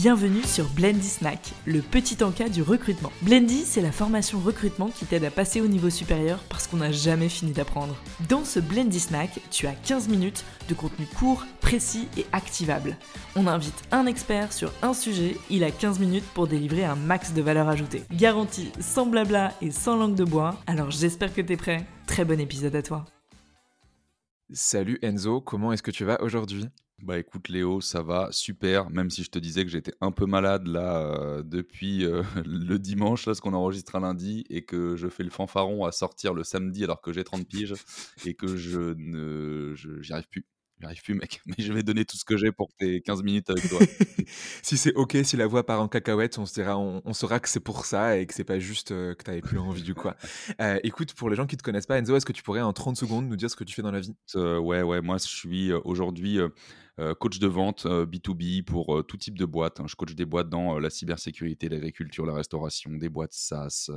Bienvenue sur Blendy Snack, le petit encas du recrutement. Blendy, c'est la formation recrutement qui t'aide à passer au niveau supérieur parce qu'on n'a jamais fini d'apprendre. Dans ce Blendy Snack, tu as 15 minutes de contenu court, précis et activable. On invite un expert sur un sujet, il a 15 minutes pour délivrer un max de valeur ajoutée. Garantie sans blabla et sans langue de bois, alors j'espère que t'es prêt. Très bon épisode à toi. Salut Enzo, comment est-ce que tu vas aujourd'hui? Bah écoute Léo, ça va super, même si je te disais que j'étais un peu malade là euh, depuis euh, le dimanche, là ce qu'on enregistre un lundi, et que je fais le fanfaron à sortir le samedi alors que j'ai 30 piges, et que je ne j'y arrive plus. J'arrive plus, mec, mais je vais donner tout ce que j'ai pour tes 15 minutes avec toi. si c'est ok, si la voix part en cacahuète, on, se dira, on, saura que c'est pour ça et que c'est pas juste euh, que tu n'avais plus envie du quoi. Euh, écoute, pour les gens qui te connaissent pas, Enzo, est-ce que tu pourrais en 30 secondes nous dire ce que tu fais dans la vie? Ouais, ouais, moi je suis aujourd'hui coach de vente B2B euh, pour euh, tout type de boîte. Hein. Je coach des boîtes dans la cybersécurité, l'agriculture, la restauration, des boîtes SaaS,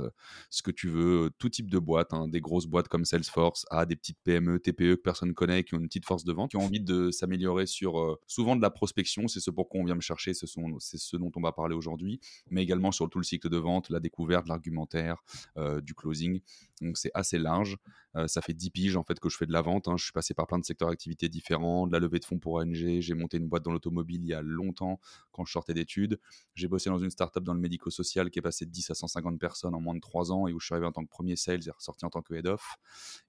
ce que tu veux, tout type de boîte, hein. des grosses boîtes comme Salesforce, à des petites PME, TPE que personne ne connaît, qui ont une petite force de vente, qui ont envie de s'améliorer sur souvent de la prospection, c'est ce pour quoi on vient me chercher, c'est ce dont on va parler aujourd'hui, mais également sur tout le cycle de vente, la découverte, l'argumentaire, du closing. Donc c'est assez large. ça fait 10 piges en fait que je fais de la vente. Hein. Je suis passé par plein de secteurs d'activité différents, de la levée de fonds pour ONG, j'ai monté une boîte dans l'automobile il y a longtemps quand je sortais d'études. J'ai bossé dans une startup dans le médico-social qui est passé de 10 à 150 personnes en moins de 3 ans et où je suis arrivé en tant que premier sales et ressorti en tant que head of.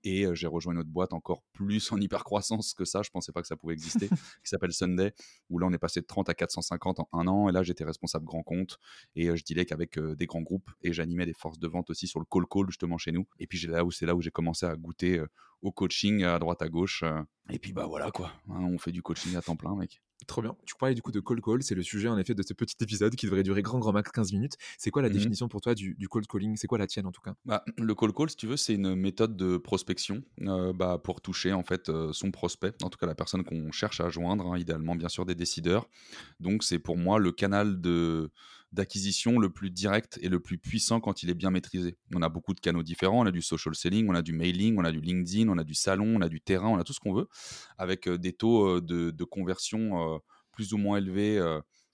Et euh, j'ai rejoint une autre boîte encore plus en hyper croissance que ça. Je pensais pas que ça pouvait exister, qui s'appelle Sunday, où là on est passé de 30 à 450 en un an. Et là j'étais responsable grand compte et euh, je dealais qu'avec euh, des grands groupes et j'animais des forces de vente aussi sur le call call justement chez nous. Et puis là où c'est là où j'ai commencé à goûter au coaching à droite à gauche. Euh, et puis bah voilà quoi, hein, on fait du coaching à temps plein, mec. Trop bien. Tu parlais du coup de call call, c'est le sujet en effet de ce petit épisode qui devrait durer grand grand max 15 minutes. C'est quoi la mmh définition pour toi du, du cold calling? C'est quoi la tienne en tout cas? Bah, Le call call, si tu veux, c'est une méthode de prospection euh, bah, pour toucher en fait euh, son prospect, en tout cas la personne qu'on cherche à joindre, hein, idéalement bien sûr des décideurs. Donc c'est pour moi le canal de d'acquisition le plus direct et le plus puissant quand il est bien maîtrisé. On a beaucoup de canaux différents, on a du social selling, on a du mailing, on a du LinkedIn, on a du salon, on a du terrain, on a tout ce qu'on veut, avec euh, des taux euh, de, conversion euh, plus ou moins élevés.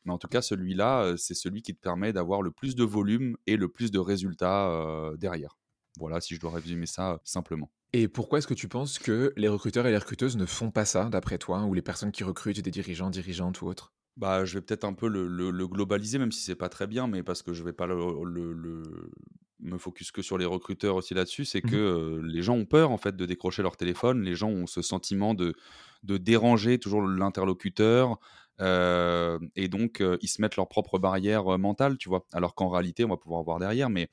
mais en tout cas, celui-là, c'est celui qui te permet d'avoir le plus de volume et le plus de résultats derrière. Voilà, si je dois résumer ça simplement. Et pourquoi est-ce que tu penses que les recruteurs et les recruteuses ne font pas ça, d'après toi, ou les personnes qui recrutent des dirigeants, dirigeantes ou autres? Bah, je vais peut-être un peu le, globaliser, même si c'est pas très bien, mais parce que je vais pas le, me focus que sur les recruteurs aussi là-dessus, c'est mmh que les gens ont peur en fait de décrocher leur téléphone, les gens ont ce sentiment de, de déranger toujours l'interlocuteur, et donc ils se mettent leur propre barrière mentale, tu vois, alors qu'en réalité on va pouvoir voir derrière, mais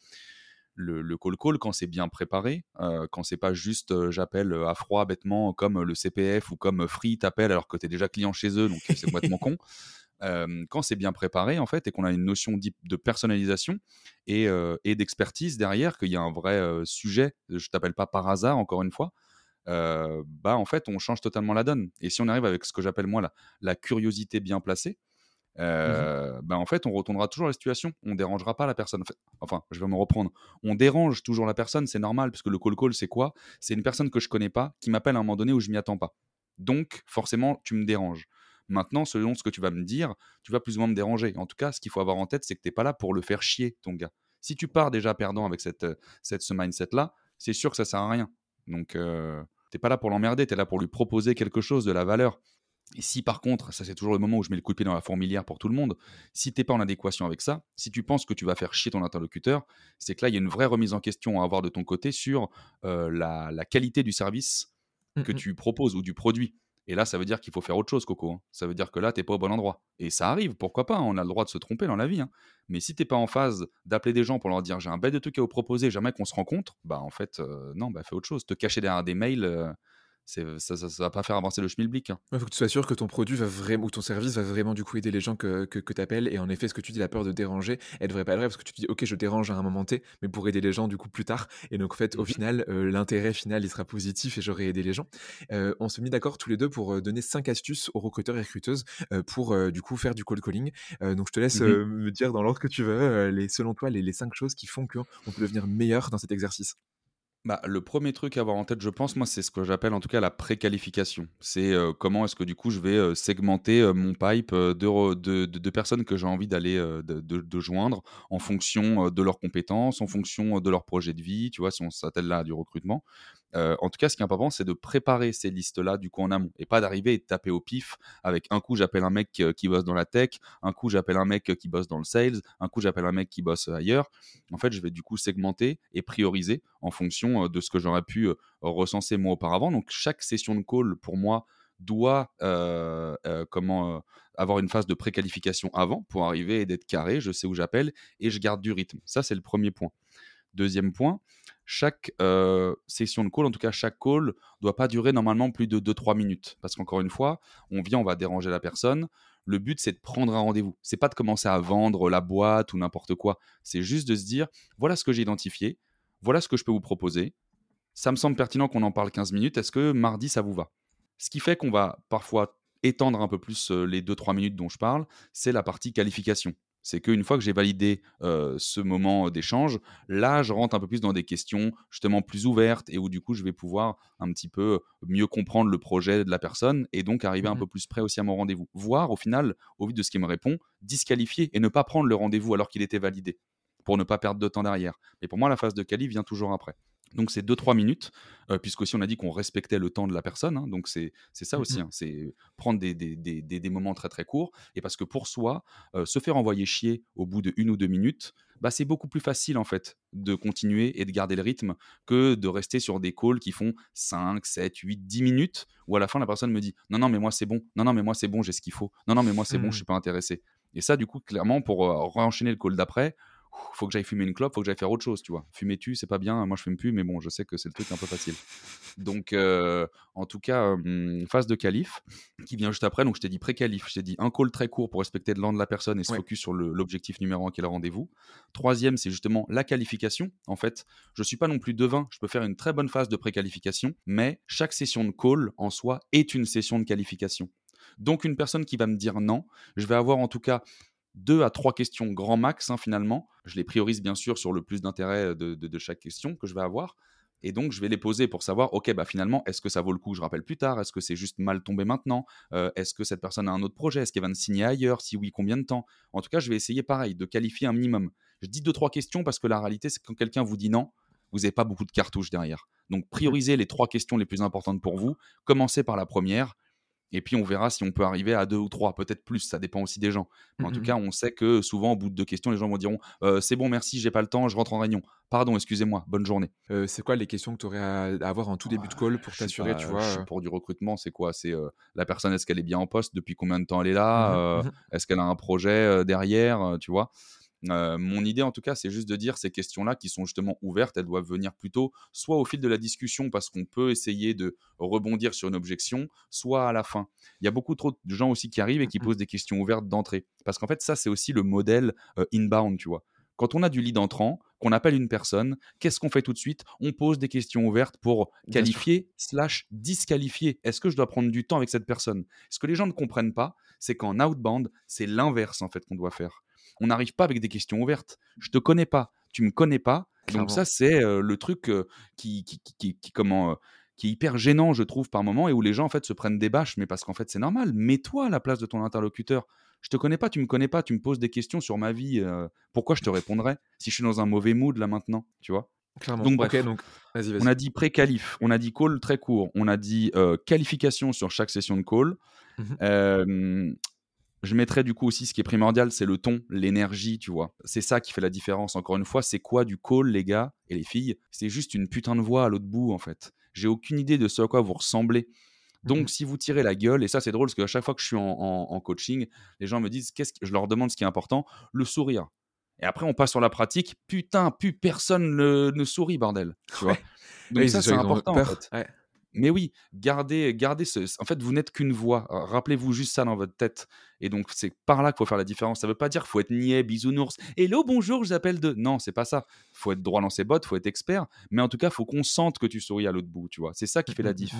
le, call call quand c'est bien préparé, euh, quand c'est pas juste euh, j'appelle euh, à froid bêtement comme le CPF ou comme Free t'appelle alors que tu es déjà client chez eux, donc c'est complètement con. quand c'est bien préparé en fait et qu'on a une notion de personnalisation et, d'expertise derrière, qu'il y a un vrai sujet, je t'appelle pas par hasard encore une fois, bah en fait on change totalement la donne. Et si on arrive avec ce que j'appelle moi la curiosité bien placée, Mmh euh, ben en fait, on retournera toujours la situation. On dérangera pas la personne. Enfin, je vais me reprendre. On dérange toujours la personne, c'est normal, parce que le call call, c'est quoi? C'est une personne que je connais pas qui m'appelle à un moment donné où je m'y attends pas. Donc, forcément, tu me déranges. Maintenant, selon ce que tu vas me dire, tu vas plus ou moins me déranger. En tout cas, ce qu'il faut avoir en tête, c'est que tu n'es pas là pour le faire chier, ton gars. Si tu pars déjà perdant avec cette, cette ce mindset-là, c'est sûr que ça sert à rien. Donc, euh, tu n'es pas là pour l'emmerder, tu es là pour lui proposer quelque chose de la valeur. Et si par contre, ça c'est toujours le moment où je mets le coup de pied dans la fourmilière pour tout le monde, si tu n'es pas en adéquation avec ça, si tu penses que tu vas faire chier ton interlocuteur, c'est que là, il y a une vraie remise en question à avoir de ton côté sur euh, la, qualité du service mmh que tu proposes ou du produit. Et là, ça veut dire qu'il faut faire autre chose, Coco. Hein. Ça veut dire que là, tu n'es pas au bon endroit. Et ça arrive, pourquoi pas, on a le droit de se tromper dans la vie. Hein. Mais si tu n'es pas en phase d'appeler des gens pour leur dire j'ai un bête de truc à vous proposer, jamais qu'on se rencontre, bah en fait, euh, non, bah fais autre chose. Te cacher derrière des mails, euh, ça, ça, va pas faire avancer le schmilblick. Il hein. faut que tu sois sûr que ton produit va vraiment, ou ton service va vraiment du coup aider les gens que, que, tu appelles. Et en effet, ce que tu dis, la peur de déranger, elle devrait pas être vraie parce que tu te dis, ok, je dérange à un moment T, mais pour aider les gens du coup plus tard. Et donc en fait, au final, euh, l'intérêt final, il sera positif et j'aurai aidé les gens. Euh, on se mit d'accord tous les deux pour euh, donner cinq astuces aux recruteurs et recruteuses pour du coup faire du call calling. donc je te laisse me dire dans l'ordre que tu veux, les, selon toi, les, les cinq choses qui font qu'on peut devenir meilleur dans cet exercice. Bah, le premier truc à avoir en tête, je pense, moi, c'est ce que j'appelle en tout cas la préqualification. C'est euh, comment est-ce que du coup je vais euh, segmenter euh, mon pipe de, de, personnes que j'ai envie d'aller de, joindre en fonction de leurs compétences, en fonction de leur projet de vie, tu vois, si on s'attelle là à du recrutement. Euh, en tout cas, ce qui est important, c'est de préparer ces listes-là du coup en amont et pas d'arriver et de taper au pif avec un coup j'appelle un mec euh, qui bosse dans la tech, un coup j'appelle un mec euh, qui bosse dans le sales, un coup j'appelle un mec qui bosse ailleurs. En fait, je vais du coup segmenter et prioriser en fonction de ce que j'aurais pu recenser moi auparavant. Donc chaque session de call pour moi doit avoir une phase de préqualification avant pour arriver et d'être carré. Je sais où j'appelle et je garde du rythme. Ça c'est le premier point. Deuxième point, chaque euh, session de call, en tout cas chaque call, doit pas durer normalement plus de 2-3 minutes. Parce qu'encore une fois, on vient, on va déranger la personne. Le but, c'est de prendre un rendez-vous. C'est pas de commencer à vendre la boîte ou n'importe quoi. C'est juste de se dire, voilà ce que j'ai identifié, voilà ce que je peux vous proposer. Ça me semble pertinent qu'on en parle 15 minutes. Est-ce que mardi, ça vous va? Ce qui fait qu'on va parfois étendre un peu plus euh, les 2-3 minutes dont je parle, c'est la partie qualification. C'est qu'une fois que j'ai validé euh, ce moment d'échange, là, je rentre un peu plus dans des questions justement plus ouvertes et où du coup, je vais pouvoir un petit peu mieux comprendre le projet de la personne et donc arriver un Mhm. peu plus près aussi à mon rendez-vous. Voire au final, au vu de ce qu'il me répond, disqualifier et ne pas prendre le rendez-vous alors qu'il était validé pour ne pas perdre de temps derrière. Mais pour moi, la phase de quali vient toujours après. Donc c'est 2-3 minutes, euh, puisque aussi on a dit qu'on respectait le temps de la personne. hein, donc c'est ça aussi, Mhm. hein, c'est prendre des, des, des, des- des moments très très courts. Et parce que pour soi, euh, se faire envoyer chier au bout de une ou deux minutes, bah, c'est beaucoup plus facile en fait de continuer et de garder le rythme que de rester sur des calls qui font 5, 7, 8, 10 minutes, où à la fin la personne me dit non, non, mais moi c'est bon, non, non, mais moi c'est bon, j'ai ce qu'il faut, non, non, mais moi c'est bon, je suis pas intéressé. Et ça, du coup, clairement, pour euh, enchaîner le call d'après, faut que j'aille fumer une clope, faut que j'aille faire autre chose, tu vois. Fumer tu, c'est pas bien, moi je fume plus, mais bon, je sais que c'est le truc un peu facile. Donc, euh, en tout cas, hum, phase de qualif qui vient juste après. Donc, je t'ai dit pré-qualif, je t'ai dit un call très court pour respecter le land de la personne et se Ouais. focus sur l'objectif numéro un qui est le rendez-vous. Troisième, c'est justement la qualification. En fait, je suis pas non plus devin, je peux faire une très bonne phase de pré-qualification, mais chaque session de call en soi est une session de qualification. Donc, une personne qui va me dire non, je vais avoir en tout cas deux à trois questions grand max hein, finalement. Je les priorise bien sûr sur le plus d'intérêt de, de- de chaque question que je vais avoir. Et donc, je vais les poser pour savoir, OK, bah finalement, est-ce que ça vaut le coup que je rappelle plus tard? Est-ce que c'est juste mal tombé maintenant? Euh, Est-ce que cette personne a un autre projet? Est-ce qu'elle va me signer ailleurs? Si oui, combien de temps? En tout cas, je vais essayer pareil, de qualifier un minimum. Je dis deux, trois questions parce que la réalité, c'est que quand quelqu'un vous dit non, vous n'avez pas beaucoup de cartouches derrière. Donc, priorisez les trois questions les plus importantes pour vous. Commencez par la première. Et puis on verra si on peut arriver à deux ou trois, peut-être plus, ça dépend aussi des gens. Mais en tout Mhm. cas, on sait que souvent, au bout de deux questions, les gens vont dire Euh, C'est bon, merci, j'ai pas le temps, je rentre en réunion. Pardon, excusez-moi, bonne journée. Euh, c'est quoi les questions que tu aurais à, avoir en tout début de call pour t'assurer, tu vois Pour du recrutement, c'est quoi? C'est euh, la personne, est-ce qu'elle est bien en poste? Depuis combien de temps elle est là? Mhm, Euh. Est-ce qu'elle a un projet derrière? Tu vois? Euh, mon idée en tout cas, c'est juste de dire ces questions-là qui sont justement ouvertes, elles doivent venir plutôt soit au fil de la discussion parce qu'on peut essayer de rebondir sur une objection, soit à la fin. Il y a beaucoup trop de gens aussi qui arrivent et qui posent des questions ouvertes d'entrée. Parce qu'en fait, ça, c'est aussi le modèle euh, inbound, tu vois. Quand on a du lead entrant, qu'on appelle une personne, qu'est-ce qu'on fait tout de suite? On pose des questions ouvertes pour qualifier slash disqualifier. Est-ce que je dois prendre du temps avec cette personne? Ce que les gens ne comprennent pas, c'est qu'en outbound, c'est l'inverse en fait qu'on doit faire. On n'arrive pas avec des questions ouvertes. Je te connais pas, tu me connais pas. Clairement. Donc ça, c'est euh, le truc euh, qui, qui, qui- comment, euh, qui est hyper gênant, je trouve, par moment, et où les gens en fait se prennent des bâches, mais parce qu'en fait c'est normal. Mets-toi à la place de ton interlocuteur. Je te connais pas, tu me connais pas, tu me poses des questions sur ma vie. pourquoi je te répondrais si je suis dans un mauvais mood là maintenant, tu vois? Clairement. Donc, bref. Donc vas-y, vas-y. On a dit pré-qualif, on a dit call très court, on a dit qualification sur chaque session de call. Mhm. Euh, je mettrais du coup aussi ce qui est primordial, c'est le ton, l'énergie, tu vois. C'est ça qui fait la différence. Encore une fois, c'est quoi du call, les gars et les filles? C'est juste une putain de voix à l'autre bout, en fait. J'ai aucune idée de ce à quoi vous ressemblez. Donc, Mhm. si vous tirez la gueule, et ça c'est drôle parce qu'à chaque fois que je suis en, en- en coaching, les gens me disent, qu'est-ce que je leur demande ce qui est important, le sourire. Et après, on passe sur la pratique. Putain, plus personne ne, ne sourit, bordel. Tu vois. Donc ça, c'est important. en peur. fait. Ouais. Mais oui, gardez, gardez ce. En fait, vous n'êtes qu'une voix. Rappelez-vous juste ça dans votre tête. Et donc, c'est par là qu'il faut faire la différence. Ça veut pas dire qu'il faut être niais, bisounours. Hello, bonjour, je vous de. Non, c'est pas ça. faut être droit dans ses bottes, faut être expert. Mais en tout cas, faut qu'on sente que tu souris à l'autre bout, tu vois. C'est ça qui fait la diff.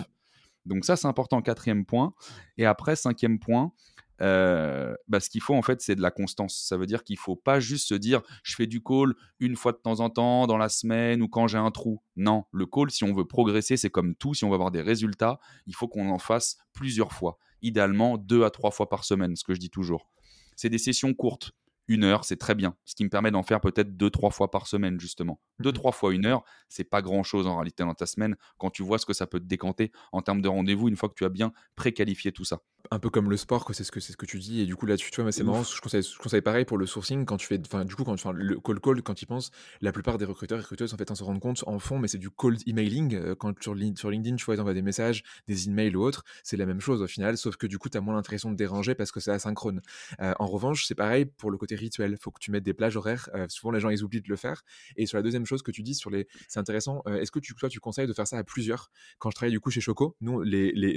Donc, ça, c'est important. Quatrième point. Et après, cinquième point, bah, ce qu'il faut en fait, c'est de la constance. Ça veut dire qu'il faut pas juste se dire je fais du call une fois de temps en temps dans la semaine ou quand j'ai un trou. Non, le call, si on veut progresser, c'est comme tout. Si on veut avoir des résultats, il faut qu'on en fasse plusieurs fois. Idéalement, deux à trois fois par semaine, ce que je dis toujours. C'est des sessions courtes une heure, c'est très bien. Ce qui me permet d'en faire peut-être deux, trois fois par semaine, justement. Deux, mmh trois fois une heure, c'est pas grand chose en réalité dans ta semaine quand tu vois ce que ça peut te décanter en termes de rendez-vous une fois que tu as bien préqualifié tout ça un peu comme le sport, c'est ce que c'est ce que tu dis. Et du coup, là, tu, vois, c'est marrant. Je conseille, je conseille pareil pour le sourcing quand tu fais, enfin, du coup, quand tu le call call, quand ils pensent, la plupart des recruteurs et recruteuses en fait, en se rendent compte en fond, mais c'est du cold emailing. Euh, quand sur, sur LinkedIn, tu vois, ils envoient des messages, des emails ou autres, c'est la même chose au final, sauf que du coup, tu as moins l'impression de déranger parce que c'est asynchrone. Euh, en revanche, c'est pareil pour le côté rituel. Faut que tu mettes des plages horaires. Euh, souvent, les gens ils oublient de le faire. Et sur la deuxième chose que tu dis sur les, c'est intéressant. Est-ce que tu, toi, tu conseilles de faire ça à plusieurs? Quand je travaillais du coup chez Choco, nous,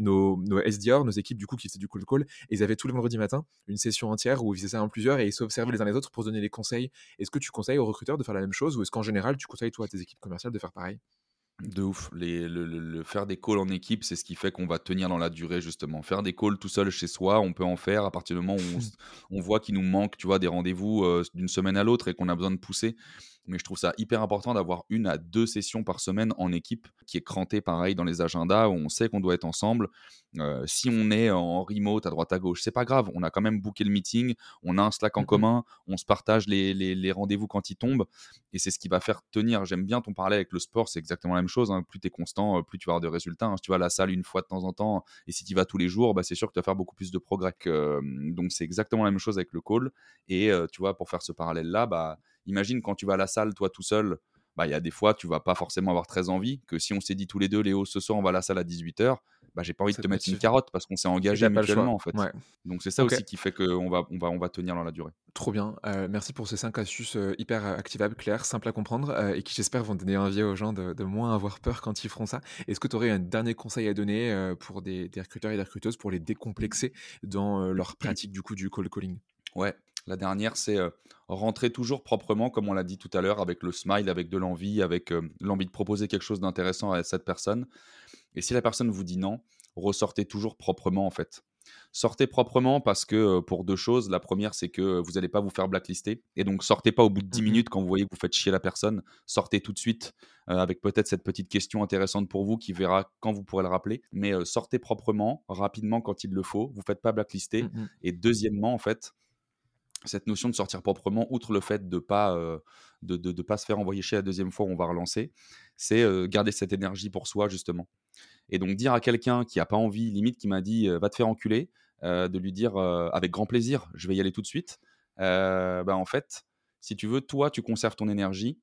nos, nos SDR, nos équipes du coup qui faisaient du cold call, ils avaient tous les vendredis matin une session entière où ils faisaient ça en plusieurs et ils s'observaient les uns les autres pour donner des conseils. Est-ce que tu conseilles aux recruteurs de faire la même chose ou est-ce qu'en général tu conseilles toi à tes équipes commerciales de faire pareil? De ouf. Les, le, faire des calls en équipe, c'est ce qui fait qu'on va tenir dans la durée, justement. Faire des calls tout seul chez soi, on peut en faire à partir du moment où on, voit qu'il nous manque, tu vois, des rendez-vous euh, d'une semaine à l'autre et qu'on a besoin de pousser mais je trouve ça hyper important d'avoir une à deux sessions par semaine en équipe qui est crantée pareil dans les agendas où on sait qu'on doit être ensemble. Euh, si on est en remote à droite à gauche, c'est pas grave, on a quand même booké le meeting, on a un Slack en mmh commun, on se partage les, les, rendez-vous quand ils tombent et c'est ce qui va faire tenir. J'aime bien ton parler avec le sport, c'est exactement la même chose. Hein. Plus tu es constant, euh, plus tu vas avoir de résultats. Hein. Si tu vas à la salle une fois de temps en temps et si tu vas tous les jours, bah, c'est sûr que tu vas faire beaucoup plus de progrès. donc c'est exactement la même chose avec le call. Et euh, tu vois, pour faire ce parallèle-là, bah, imagine quand tu vas à la salle, toi tout seul, bah, il y a des fois, tu vas pas forcément avoir très envie. Que si on s'est dit tous les deux, Léo, ce soir, on va à la salle à 18h, bah, j'ai pas envie de te mettre une carotte parce qu'on s'est engagé mutuellement, en fait. Donc, c'est ça aussi qui fait qu'on va, on va, on va tenir dans la durée. Trop bien. Euh, merci pour ces 5 astuces euh, hyper activables, claires, simples à comprendre euh, et qui, j'espère, vont donner envie aux gens de, moins avoir peur quand ils feront ça. Est-ce que tu aurais un dernier conseil à donner pour des, des, recruteurs et des recruteuses pour les décomplexer dans leur pratique du coup du call calling? Ouais, la dernière, c'est rentrer toujours proprement, comme on l'a dit tout à l'heure, avec le smile, avec de l'envie, avec l'envie de proposer quelque chose d'intéressant à cette personne. Et si la personne vous dit non, ressortez toujours proprement en fait. Sortez proprement parce que pour deux choses. La première, c'est que vous n'allez pas vous faire blacklister. Et donc, sortez pas au bout de 10 mmh minutes quand vous voyez que vous faites chier la personne. Sortez tout de suite avec peut-être cette petite question intéressante pour vous qui verra quand vous pourrez le rappeler. Mais sortez proprement, rapidement quand il le faut. Vous ne faites pas blacklister. Mmh Et deuxièmement, en fait, cette notion de sortir proprement, outre le fait de ne pas, euh, de, de, pas se faire envoyer chez la deuxième fois où on va relancer, c'est euh, garder cette énergie pour soi, justement. Et donc dire à quelqu'un qui n'a pas envie, limite qui m'a dit euh, va te faire enculer, de lui dire avec grand plaisir, je vais y aller tout de suite, bah, en fait, si tu veux, toi, tu conserves ton énergie,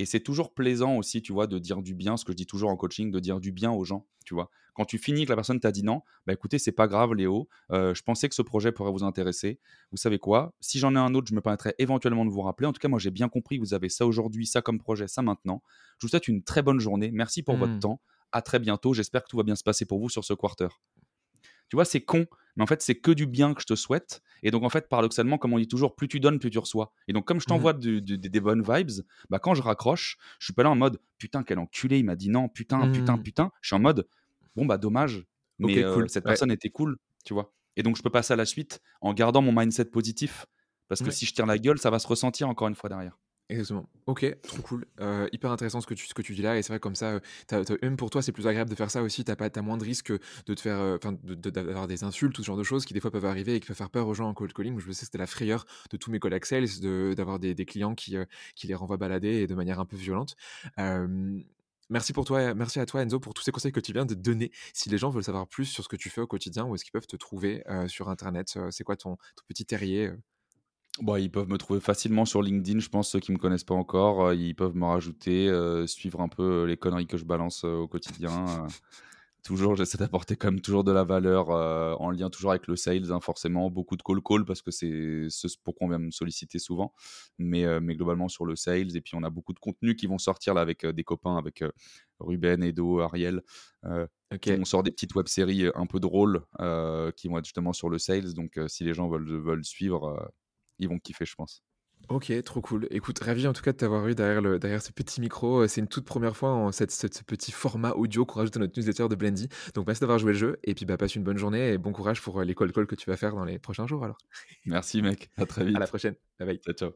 et c'est toujours plaisant aussi, tu vois, de dire du bien, ce que je dis toujours en coaching, de dire du bien aux gens, tu vois. Quand tu finis que la personne t'a dit non, bah écoutez, c'est pas grave, Léo, euh, je pensais que ce projet pourrait vous intéresser. Vous savez quoi? Si j'en ai un autre, je me permettrai éventuellement de vous rappeler. En tout cas, moi, j'ai bien compris que vous avez ça aujourd'hui, ça comme projet, ça maintenant. Je vous souhaite une très bonne journée. Merci pour votre mmh. temps. À très bientôt. J'espère que tout va bien se passer pour vous sur ce quarter. Tu vois, c'est con, mais en fait, c'est que du bien que je te souhaite. Et donc, en fait, paradoxalement, comme on dit toujours, plus tu donnes, plus tu reçois. Et donc, comme je mmh t'envoie des bonnes vibes, bah, quand je raccroche, je suis pas là en mode putain, quel enculé, il m'a dit non, putain, putain, mmh. putain. Je suis en mode bon, bah, dommage, mais euh, cette personne était cool, tu vois. Et donc, je peux passer à la suite en gardant mon mindset positif. Parce que si je tire la gueule, ça va se ressentir encore une fois derrière. Exactement. Ok, trop cool. Euh, hyper intéressant ce que tu, ce que tu dis là. Et c'est vrai, comme ça, euh, même pour toi, c'est plus agréable de faire ça aussi. Tu as, moins de risques de te faire, euh, d'avoir des insultes ou ce genre de choses qui des fois peuvent arriver et qui peuvent faire peur aux gens en cold calling. Je sais que c'était la frayeur de tous mes collègues sales d'avoir des, des, clients qui, qui les renvoient balader et de manière un peu violente. Merci pour toi, merci à toi Enzo pour tous ces conseils que tu viens de donner. Si les gens veulent savoir plus sur ce que tu fais au quotidien, où est-ce qu'ils peuvent te trouver sur Internet C'est quoi ton, ton, petit terrier Bon, ils peuvent me trouver facilement sur LinkedIn, je pense, ceux qui ne me connaissent pas encore. Euh, ils peuvent me rajouter, euh, suivre un peu euh, les conneries que je balance au quotidien. toujours, j'essaie d'apporter quand même toujours de la valeur en lien toujours avec le sales, hein, forcément. Beaucoup de call-call parce que c'est ce pourquoi on vient me solliciter souvent. Mais, mais globalement sur le sales. Et puis, on a beaucoup de contenus qui vont sortir là avec des copains, avec Ruben, Edo, Ariel. On sort des petites web-séries un peu drôles qui vont être justement sur le sales. Donc, si les gens veulent, veulent suivre ils vont kiffer, je pense. Ok, trop cool. Écoute, ravi en tout cas de t'avoir eu derrière, le, derrière ce petit micro. C'est une toute première fois en cette, cette- ce petit format audio qu'on rajoute à notre newsletter de Blendy. Donc merci d'avoir joué le jeu et puis bah, passe une bonne journée et bon courage pour euh, les call calls que tu vas faire dans les prochains jours alors. Merci mec, à très À vite. la prochaine. Bye bye. Ciao, ciao.